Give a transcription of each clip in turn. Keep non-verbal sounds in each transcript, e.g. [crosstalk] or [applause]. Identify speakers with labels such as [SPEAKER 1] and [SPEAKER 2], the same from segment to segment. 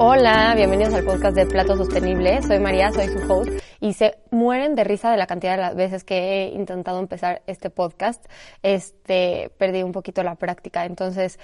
[SPEAKER 1] Hola, bienvenidos al podcast de Plato Sostenible. Soy María, soy su host y se mueren de risa de la cantidad de las veces que he intentado empezar este podcast. Este, perdí un poquito la práctica, entonces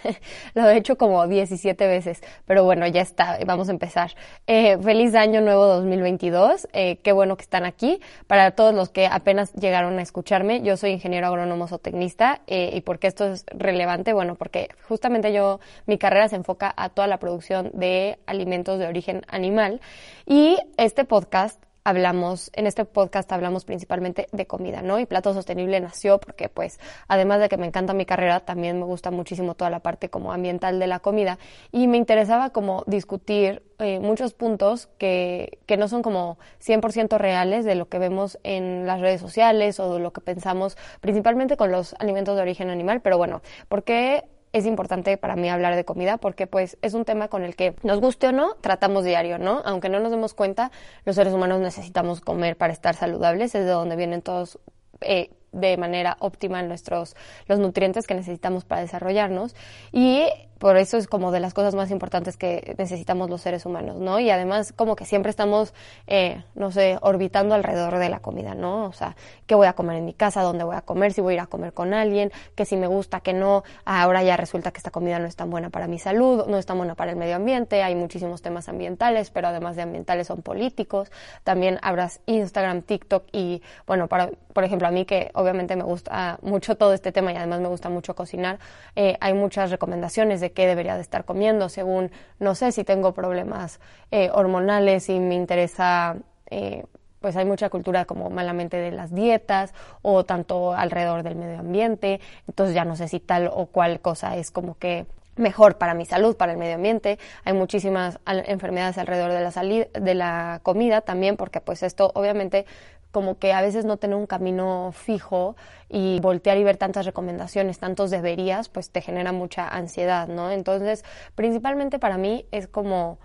[SPEAKER 1] [laughs] lo he hecho como 17 veces, pero bueno, ya está, vamos a empezar. Eh, feliz año nuevo 2022, eh, qué bueno que están aquí. Para todos los que apenas llegaron a escucharme, yo soy ingeniero agrónomo zootecnista eh, y por qué esto es relevante, bueno, porque justamente yo, mi carrera se enfoca a toda la producción de alimentos de origen animal. Y este podcast hablamos, en este podcast hablamos principalmente de comida, ¿no? Y Plato Sostenible nació porque, pues, además de que me encanta mi carrera, también me gusta muchísimo toda la parte como ambiental de la comida y me interesaba como discutir eh, muchos puntos que, que no son como 100% reales de lo que vemos en las redes sociales o de lo que pensamos principalmente con los alimentos de origen animal, pero bueno, ¿por qué es importante para mí hablar de comida porque pues es un tema con el que nos guste o no, tratamos diario, ¿no? Aunque no nos demos cuenta, los seres humanos necesitamos comer para estar saludables, es de donde vienen todos eh, de manera óptima nuestros los nutrientes que necesitamos para desarrollarnos y por eso es como de las cosas más importantes que necesitamos los seres humanos, ¿no? Y además como que siempre estamos, eh, no sé, orbitando alrededor de la comida, ¿no? O sea, ¿qué voy a comer en mi casa? ¿Dónde voy a comer? Si voy a ir a comer con alguien, que si me gusta, que no. Ahora ya resulta que esta comida no es tan buena para mi salud, no es tan buena para el medio ambiente, hay muchísimos temas ambientales, pero además de ambientales son políticos. También habrás Instagram, TikTok y, bueno, para, por ejemplo, a mí que obviamente me gusta mucho todo este tema y además me gusta mucho cocinar, eh, hay muchas recomendaciones de qué debería de estar comiendo según, no sé, si tengo problemas eh, hormonales y me interesa... Eh, pues hay mucha cultura como malamente de las dietas o tanto alrededor del medio ambiente, entonces ya no sé si tal o cual cosa es como que mejor para mi salud, para el medio ambiente. Hay muchísimas enfermedades alrededor de la, de la comida también, porque pues esto obviamente como que a veces no tener un camino fijo y voltear y ver tantas recomendaciones, tantos deberías, pues te genera mucha ansiedad, ¿no? Entonces, principalmente para mí es como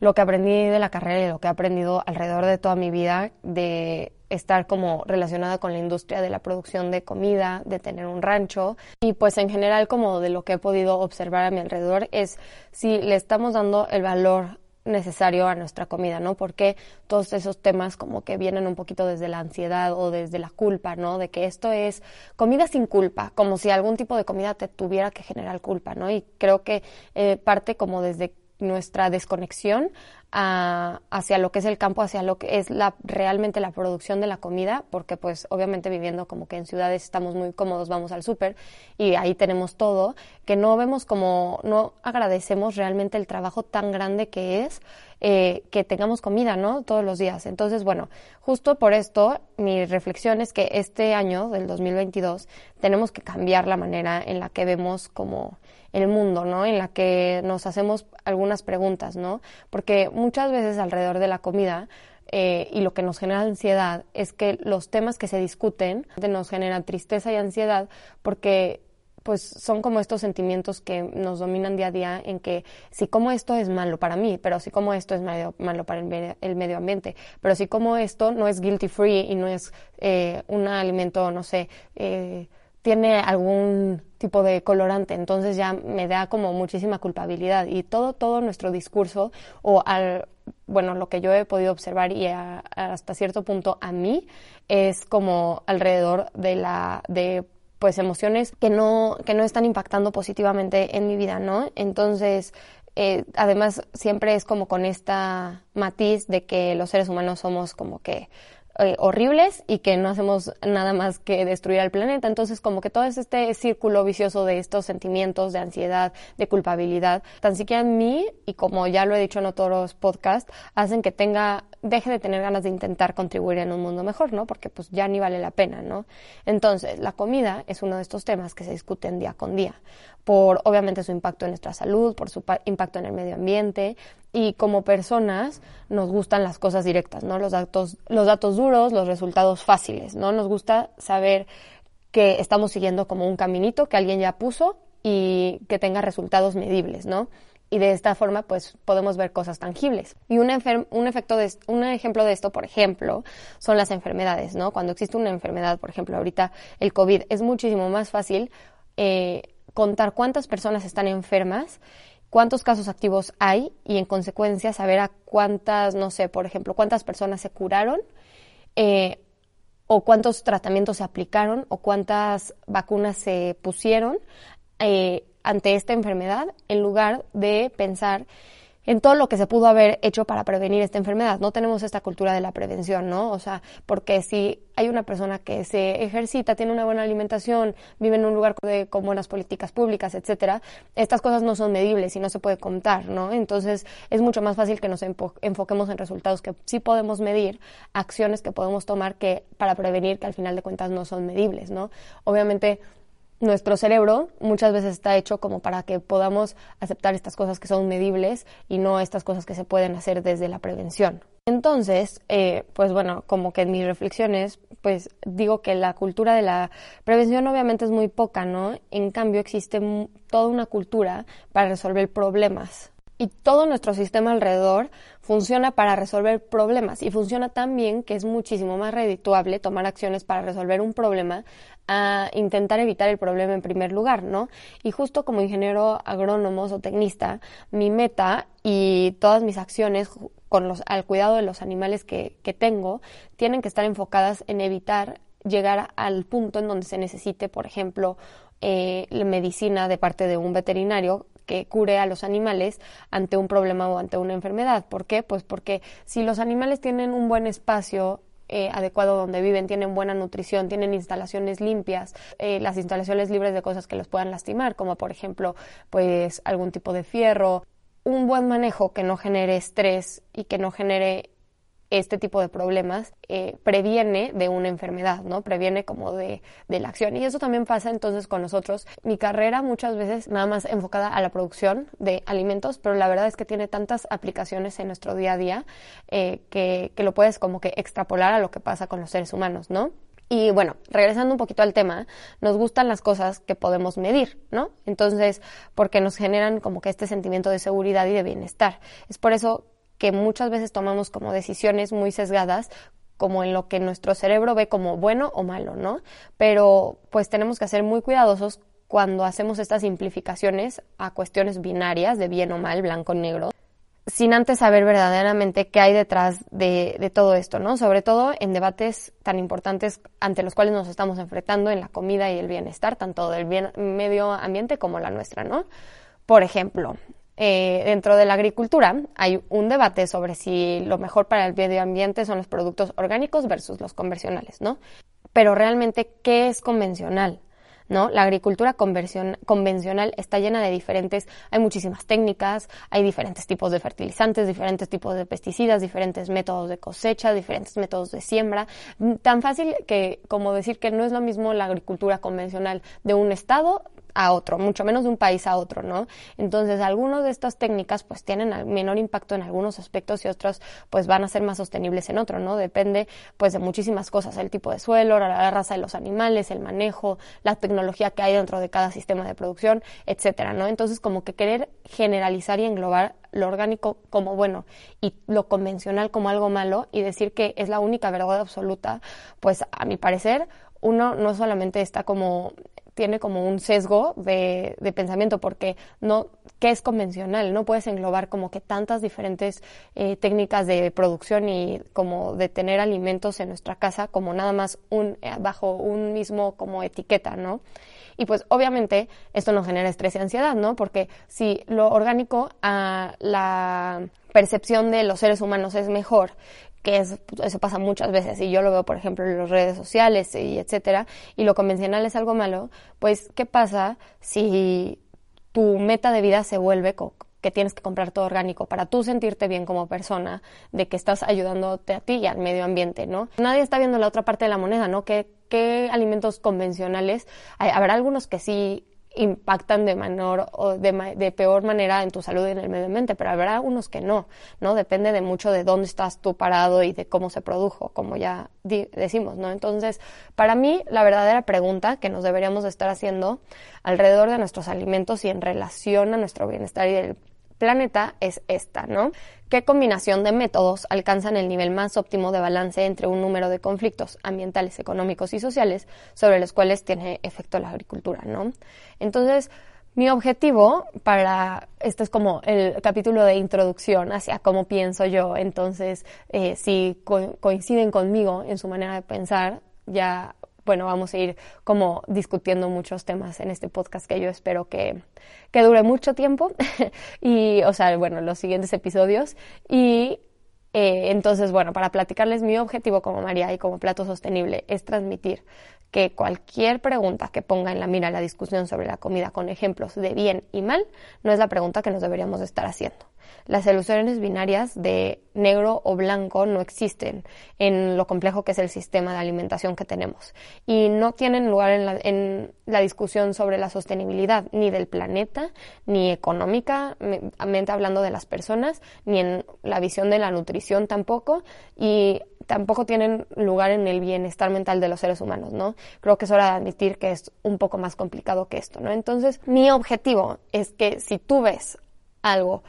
[SPEAKER 1] lo que aprendí de la carrera y lo que he aprendido alrededor de toda mi vida de estar como relacionada con la industria de la producción de comida, de tener un rancho y pues en general como de lo que he podido observar a mi alrededor es si le estamos dando el valor necesario a nuestra comida, ¿no? Porque todos esos temas como que vienen un poquito desde la ansiedad o desde la culpa, ¿no? De que esto es comida sin culpa, como si algún tipo de comida te tuviera que generar culpa, ¿no? Y creo que eh, parte como desde nuestra desconexión hacia lo que es el campo, hacia lo que es la, realmente la producción de la comida, porque pues obviamente viviendo como que en ciudades estamos muy cómodos, vamos al súper y ahí tenemos todo, que no vemos como, no agradecemos realmente el trabajo tan grande que es eh, que tengamos comida, ¿no? Todos los días. Entonces, bueno, justo por esto mi reflexión es que este año del 2022 tenemos que cambiar la manera en la que vemos como el mundo, ¿no? En la que nos hacemos algunas preguntas, ¿no? Porque muchas veces alrededor de la comida eh, y lo que nos genera ansiedad es que los temas que se discuten nos generan tristeza y ansiedad porque pues son como estos sentimientos que nos dominan día a día en que si como esto es malo para mí, pero si como esto es malo para el, medio ambiente, pero si como esto no es guilty free y no es eh, un alimento, no sé, eh, tiene algún tipo de colorante, entonces ya me da como muchísima culpabilidad. Y todo todo nuestro discurso o al bueno, lo que yo he podido observar y hasta cierto punto a mí es como alrededor de la de pues emociones que no que no están impactando positivamente en mi vida, ¿no? Entonces, eh, además siempre es como con esta matiz de que los seres humanos somos como que eh, horribles y que no hacemos nada más que destruir al planeta. Entonces, como que todo es este círculo vicioso de estos sentimientos de ansiedad, de culpabilidad, tan siquiera en mí, y como ya lo he dicho en otros podcasts, hacen que tenga, deje de tener ganas de intentar contribuir en un mundo mejor, ¿no? Porque pues ya ni vale la pena, ¿no? Entonces, la comida es uno de estos temas que se discuten día con día por obviamente su impacto en nuestra salud, por su impacto en el medio ambiente y como personas nos gustan las cosas directas, ¿no? Los datos, los datos duros, los resultados fáciles, ¿no? Nos gusta saber que estamos siguiendo como un caminito que alguien ya puso y que tenga resultados medibles, ¿no? Y de esta forma, pues, podemos ver cosas tangibles. Y un, un, efecto de, un ejemplo de esto, por ejemplo, son las enfermedades, ¿no? Cuando existe una enfermedad, por ejemplo, ahorita el COVID, es muchísimo más fácil eh, contar cuántas personas están enfermas cuántos casos activos hay y en consecuencia saber a cuántas, no sé, por ejemplo, cuántas personas se curaron eh, o cuántos tratamientos se aplicaron o cuántas vacunas se pusieron eh, ante esta enfermedad en lugar de pensar en todo lo que se pudo haber hecho para prevenir esta enfermedad. No tenemos esta cultura de la prevención, ¿no? O sea, porque si hay una persona que se ejercita, tiene una buena alimentación, vive en un lugar con buenas políticas públicas, etcétera, estas cosas no son medibles y no se puede contar, ¿no? Entonces, es mucho más fácil que nos enfoquemos en resultados que sí podemos medir, acciones que podemos tomar que para prevenir que al final de cuentas no son medibles, ¿no? Obviamente, nuestro cerebro muchas veces está hecho como para que podamos aceptar estas cosas que son medibles y no estas cosas que se pueden hacer desde la prevención. Entonces, eh, pues bueno, como que en mis reflexiones, pues digo que la cultura de la prevención obviamente es muy poca, ¿no? En cambio, existe toda una cultura para resolver problemas y todo nuestro sistema alrededor funciona para resolver problemas y funciona tan bien que es muchísimo más redituable tomar acciones para resolver un problema a intentar evitar el problema en primer lugar, ¿no? Y justo como ingeniero agrónomo o tecnista, mi meta y todas mis acciones con los, al cuidado de los animales que, que tengo tienen que estar enfocadas en evitar llegar al punto en donde se necesite, por ejemplo, eh, medicina de parte de un veterinario que cure a los animales ante un problema o ante una enfermedad. ¿Por qué? Pues porque si los animales tienen un buen espacio eh, adecuado donde viven, tienen buena nutrición, tienen instalaciones limpias, eh, las instalaciones libres de cosas que los puedan lastimar, como por ejemplo, pues algún tipo de fierro, un buen manejo que no genere estrés y que no genere este tipo de problemas eh, previene de una enfermedad, ¿no? Previene como de, de, la acción. Y eso también pasa entonces con nosotros. Mi carrera muchas veces nada más enfocada a la producción de alimentos, pero la verdad es que tiene tantas aplicaciones en nuestro día a día eh, que, que lo puedes como que extrapolar a lo que pasa con los seres humanos, ¿no? Y bueno, regresando un poquito al tema, nos gustan las cosas que podemos medir, ¿no? Entonces, porque nos generan como que este sentimiento de seguridad y de bienestar. Es por eso que muchas veces tomamos como decisiones muy sesgadas como en lo que nuestro cerebro ve como bueno o malo, ¿no? Pero pues tenemos que ser muy cuidadosos cuando hacemos estas simplificaciones a cuestiones binarias de bien o mal, blanco o negro, sin antes saber verdaderamente qué hay detrás de, todo esto, ¿no? Sobre todo en debates tan importantes ante los cuales nos estamos enfrentando en la comida y el bienestar, tanto del medio ambiente como la nuestra, ¿no? Por ejemplo, eh, dentro de la agricultura hay un debate sobre si lo mejor para el medio ambiente son los productos orgánicos versus los convencionales, ¿no? Pero realmente, ¿qué es convencional? ¿No? La agricultura convencional está llena de diferentes, hay muchísimas técnicas, hay diferentes tipos de fertilizantes, diferentes tipos de pesticidas, diferentes métodos de cosecha, diferentes métodos de siembra. Tan fácil que como decir que no es lo mismo la agricultura convencional de un estado a otro, mucho menos de un país a otro, ¿no? Entonces, algunas de estas técnicas pues tienen menor impacto en algunos aspectos y otros pues van a ser más sostenibles en otro, ¿no? Depende pues de muchísimas cosas, el tipo de suelo, la raza de los animales, el manejo, la tecnología que hay dentro de cada sistema de producción, etcétera, ¿no? Entonces, como que querer generalizar y englobar lo orgánico como bueno y lo convencional como algo malo y decir que es la única verdad absoluta, pues a mi parecer uno no solamente está como tiene como un sesgo de, de, pensamiento porque no qué es convencional no puedes englobar como que tantas diferentes eh, técnicas de producción y como de tener alimentos en nuestra casa como nada más un eh, bajo un mismo como etiqueta no y pues obviamente esto nos genera estrés y ansiedad no porque si lo orgánico a la percepción de los seres humanos es mejor que es, eso pasa muchas veces y yo lo veo por ejemplo en las redes sociales y etcétera y lo convencional es algo malo pues qué pasa si tu meta de vida se vuelve que tienes que comprar todo orgánico para tú sentirte bien como persona de que estás ayudándote a ti y al medio ambiente no nadie está viendo la otra parte de la moneda no qué qué alimentos convencionales habrá algunos que sí impactan de menor o de, peor manera en tu salud y en el medio ambiente, pero habrá unos que no, ¿no? Depende de mucho de dónde estás tú parado y de cómo se produjo, como ya decimos, ¿no? Entonces, para mí, la verdadera pregunta que nos deberíamos de estar haciendo alrededor de nuestros alimentos y en relación a nuestro bienestar y el planeta es esta, ¿no? ¿Qué combinación de métodos alcanzan el nivel más óptimo de balance entre un número de conflictos ambientales, económicos y sociales sobre los cuales tiene efecto la agricultura, ¿no? Entonces, Mi objetivo para, este es como el capítulo de introducción hacia cómo pienso yo, entonces eh, si coinciden conmigo en su manera de pensar, ya, bueno, vamos a ir como discutiendo muchos temas en este podcast que yo espero que, que dure mucho tiempo [laughs] y, o sea, bueno, los siguientes episodios y eh, entonces, bueno, para platicarles mi objetivo como María y como plato sostenible es transmitir que cualquier pregunta que ponga en la mira la discusión sobre la comida con ejemplos de bien y mal no es la pregunta que nos deberíamos estar haciendo. Las soluciones binarias de negro o blanco no existen en lo complejo que es el sistema de alimentación que tenemos y no tienen lugar en la, en la discusión sobre la sostenibilidad ni del planeta, ni económicamente hablando de las personas, ni en la visión de la nutrición tampoco y tampoco tienen lugar en el bienestar mental de los seres humanos, ¿no? Creo que es hora de admitir que es un poco más complicado que esto, ¿no? Entonces, mi objetivo es que si tú ves algo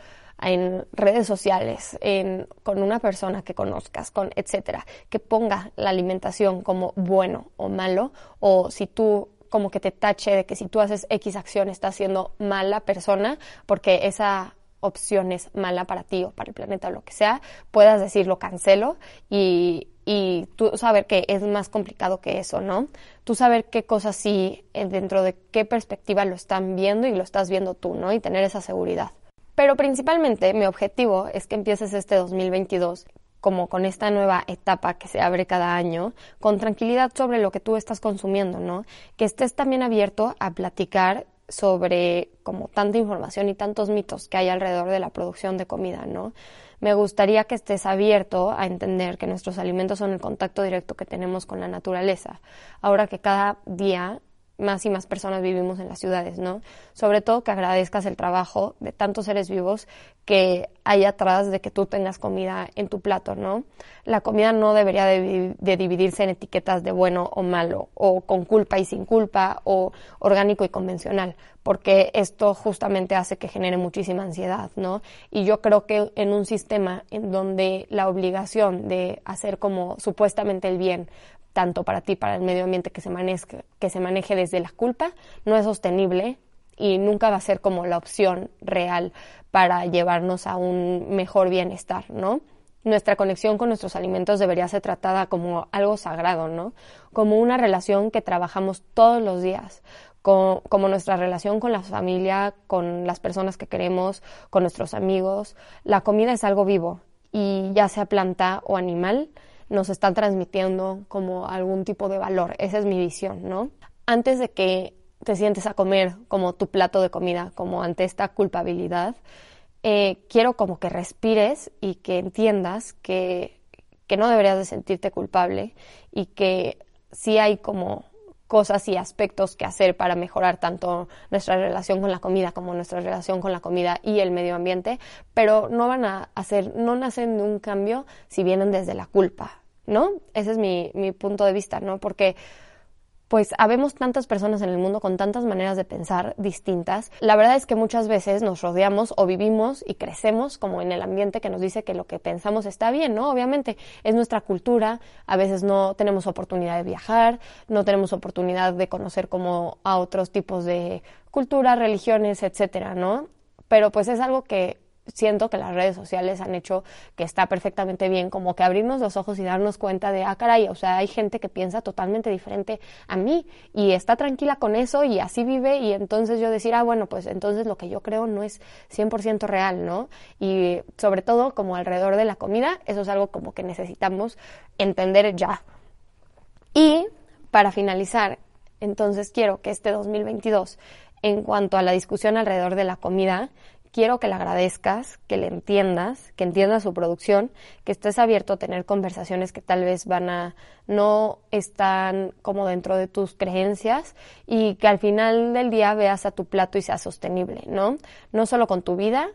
[SPEAKER 1] en redes sociales, en, con una persona que conozcas, con etcétera, que ponga la alimentación como bueno o malo, o si tú como que te tache de que si tú haces X acción estás siendo mala persona, porque esa opción es mala para ti o para el planeta o lo que sea, puedas decirlo cancelo y, y tú saber que es más complicado que eso, ¿no? Tú saber qué cosas sí, eh, dentro de qué perspectiva lo están viendo y lo estás viendo tú, ¿no? Y tener esa seguridad. Pero principalmente mi objetivo es que empieces este 2022 como con esta nueva etapa que se abre cada año, con tranquilidad sobre lo que tú estás consumiendo, ¿no? Que estés también abierto a platicar sobre como tanta información y tantos mitos que hay alrededor de la producción de comida, ¿no? Me gustaría que estés abierto a entender que nuestros alimentos son el contacto directo que tenemos con la naturaleza. Ahora que cada día más y más personas vivimos en las ciudades, ¿no? Sobre todo que agradezcas el trabajo de tantos seres vivos que hay atrás de que tú tengas comida en tu plato, ¿no? La comida no debería de, dividirse en etiquetas de bueno o malo, o con culpa y sin culpa, o orgánico y convencional, porque esto justamente hace que genere muchísima ansiedad, ¿no? Y yo creo que en un sistema en donde la obligación de hacer como supuestamente el bien tanto para ti, para el medio ambiente, que se, maneje, que se maneje desde la culpa, no es sostenible y nunca va a ser como la opción real para llevarnos a un mejor bienestar, ¿no? Nuestra conexión con nuestros alimentos debería ser tratada como algo sagrado, ¿no? Como una relación que trabajamos todos los días, como nuestra relación con la familia, con las personas que queremos, con nuestros amigos. La comida es algo vivo y ya sea planta o animal, nos están transmitiendo como algún tipo de valor. Esa es mi visión, ¿no? Antes de que te sientes a comer como tu plato de comida, como ante esta culpabilidad, eh, quiero como que respires y que entiendas que, que no deberías de sentirte culpable y que sí hay como cosas y aspectos que hacer para mejorar tanto nuestra relación con la comida como nuestra relación con la comida y el medio ambiente, pero no van a hacer, no nacen de un cambio si vienen desde la culpa, ¿no? Ese es mi, mi punto de vista, ¿no? Porque pues habemos tantas personas en el mundo con tantas maneras de pensar distintas. La verdad es que muchas veces nos rodeamos o vivimos y crecemos como en el ambiente que nos dice que lo que pensamos está bien, ¿no? Obviamente es nuestra cultura, a veces no tenemos oportunidad de viajar, no tenemos oportunidad de conocer como a otros tipos de culturas, religiones, etcétera, ¿no? Pero pues es algo que siento que las redes sociales han hecho que está perfectamente bien, como que abrirnos los ojos y darnos cuenta de, ah, caray, o sea, hay gente que piensa totalmente diferente a mí y está tranquila con eso y así vive y entonces yo decir, ah, bueno, pues entonces lo que yo creo no es 100% real, ¿no? Y sobre todo como alrededor de la comida, eso es algo como que necesitamos entender ya. Y para finalizar, entonces quiero que este 2022, en cuanto a la discusión alrededor de la comida, quiero que le agradezcas, que le entiendas, que entiendas su producción, que estés abierto a tener conversaciones que tal vez van a no están como dentro de tus creencias y que al final del día veas a tu plato y sea sostenible, ¿no? No solo con tu vida,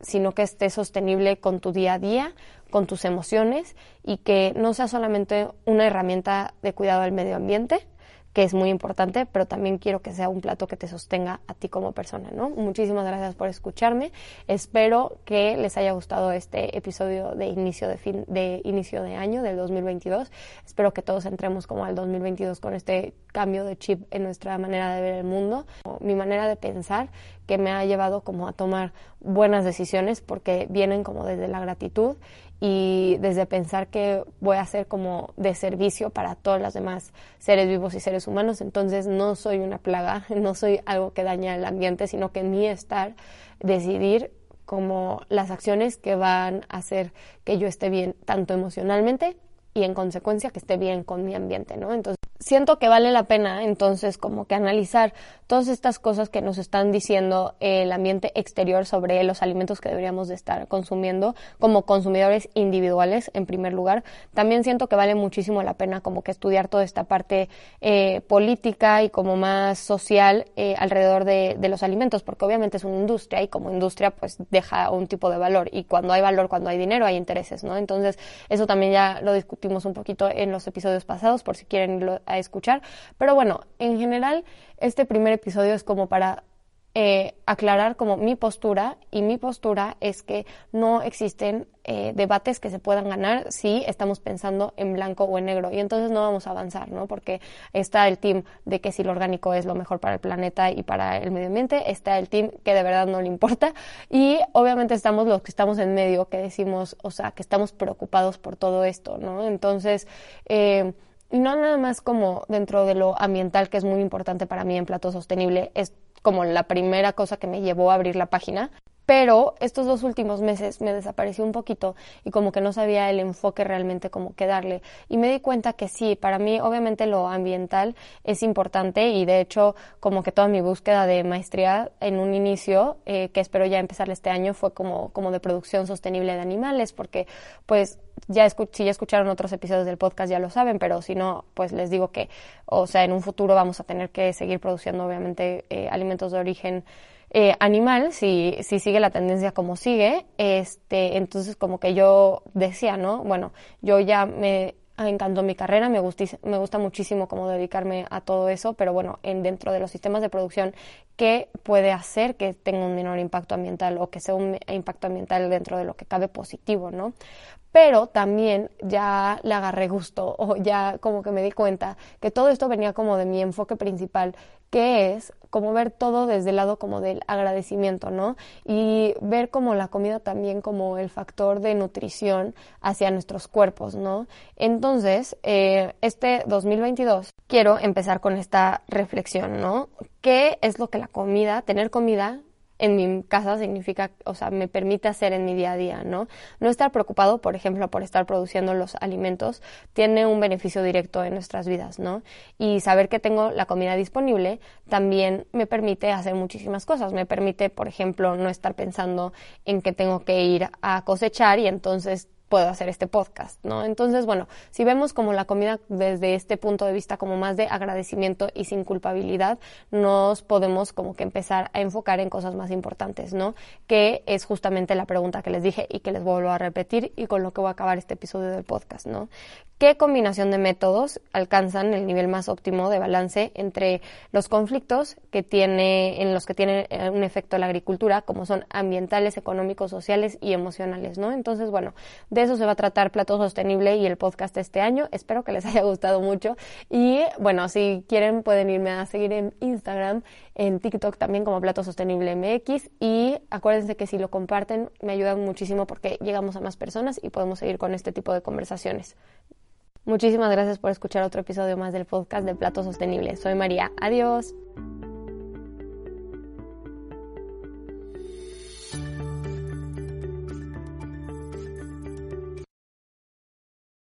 [SPEAKER 1] sino que esté sostenible con tu día a día, con tus emociones y que no sea solamente una herramienta de cuidado del medio ambiente, que es muy importante, pero también quiero que sea un plato que te sostenga a ti como persona, ¿no? Muchísimas gracias por escucharme. Espero que les haya gustado este episodio de inicio de fin de inicio de año del 2022. Espero que todos entremos como al 2022 con este cambio de chip en nuestra manera de ver el mundo, mi manera de pensar que me ha llevado como a tomar buenas decisiones porque vienen como desde la gratitud y desde pensar que voy a ser como de servicio para todos los demás seres vivos y seres humanos. Entonces no soy una plaga, [laughs] no soy algo que daña el ambiente, sino que mi estar decidir como las acciones que van a hacer que yo esté bien tanto emocionalmente y en consecuencia que esté bien con mi ambiente, ¿no? Entonces siento que vale la pena entonces como que analizar todas estas cosas que nos están diciendo el ambiente exterior sobre los alimentos que deberíamos de estar consumiendo como consumidores individuales en primer lugar. También siento que vale muchísimo la pena como que estudiar toda esta parte eh, política y como más social eh, alrededor de, de los alimentos, porque obviamente es una industria y como industria pues deja un tipo de valor y cuando hay valor, cuando hay dinero, hay intereses, ¿no? Entonces eso también ya lo discutimos un poquito en los episodios pasados por si quieren irlo a escuchar. Pero bueno, en general, este primer episodio es como para eh, aclarar como mi postura y mi postura es que no existen eh, debates que se puedan ganar si estamos pensando en blanco o en negro y entonces no vamos a avanzar, ¿no? Porque está el team de que si lo orgánico es lo mejor para el planeta y para el medio ambiente, está el team que de verdad no le importa y obviamente estamos los que estamos en medio que decimos, o sea, que estamos preocupados por todo esto, ¿no? Entonces, eh, no nada más como dentro de lo ambiental, que es muy importante para mí en Plato Sostenible, es como la primera cosa que me llevó a abrir la página, pero estos dos últimos meses me desapareció un poquito y como que no sabía el enfoque realmente como que darle. Y me di cuenta que sí, para mí obviamente lo ambiental es importante y de hecho como que toda mi búsqueda de maestría en un inicio, eh, que espero ya empezar este año, fue como, como de producción sostenible de animales, porque pues ya si ya escucharon otros episodios del podcast ya lo saben, pero si no, pues les digo que, o sea, en un futuro vamos a tener que seguir produciendo obviamente eh, alimentos de origen eh, animal, si, si sigue la tendencia como sigue, este, entonces como que yo decía, ¿no? Bueno, yo ya me encantó mi carrera, me, me gusta muchísimo como dedicarme a todo eso, pero bueno, en, dentro de los sistemas de producción, ¿qué puede hacer que tenga un menor impacto ambiental o que sea un impacto ambiental dentro de lo que cabe positivo, ¿no? Pero también ya le agarré gusto o ya como que me di cuenta que todo esto venía como de mi enfoque principal, que es como ver todo desde el lado como del agradecimiento, ¿no? Y ver como la comida también como el factor de nutrición hacia nuestros cuerpos, ¿no? Entonces, eh, este 2022 quiero empezar con esta reflexión, ¿no? ¿Qué es lo que la comida, tener comida en mi casa significa, o sea, me permite hacer en mi día a día, ¿no? No estar preocupado, por ejemplo, por estar produciendo los alimentos, tiene un beneficio directo en nuestras vidas, ¿no? Y saber que tengo la comida disponible también me permite hacer muchísimas cosas. Me permite, por ejemplo, no estar pensando en que tengo que ir a cosechar y entonces puedo hacer este podcast, ¿no? Entonces, bueno, si vemos como la comida desde este punto de vista como más de agradecimiento y sin culpabilidad, nos podemos como que empezar a enfocar en cosas más importantes, ¿no? Que es justamente la pregunta que les dije y que les vuelvo a repetir y con lo que voy a acabar este episodio del podcast, ¿no? ¿Qué combinación de métodos alcanzan el nivel más óptimo de balance entre los conflictos que tiene, en los que tiene eh, un efecto la agricultura, como son ambientales, económicos, sociales y emocionales, ¿no? Entonces, bueno, de eso se va a tratar Plato Sostenible y el podcast este año. Espero que les [laughs] haya gustado mucho. Y bueno, si quieren pueden irme a seguir en Instagram, en TikTok también como Plato Sostenible MX. Y acuérdense que si lo comparten me ayudan muchísimo porque llegamos a más personas y podemos seguir con este tipo de conversaciones. Muchísimas gracias por escuchar otro episodio más del podcast de Plato Sostenible. Soy María. Adiós.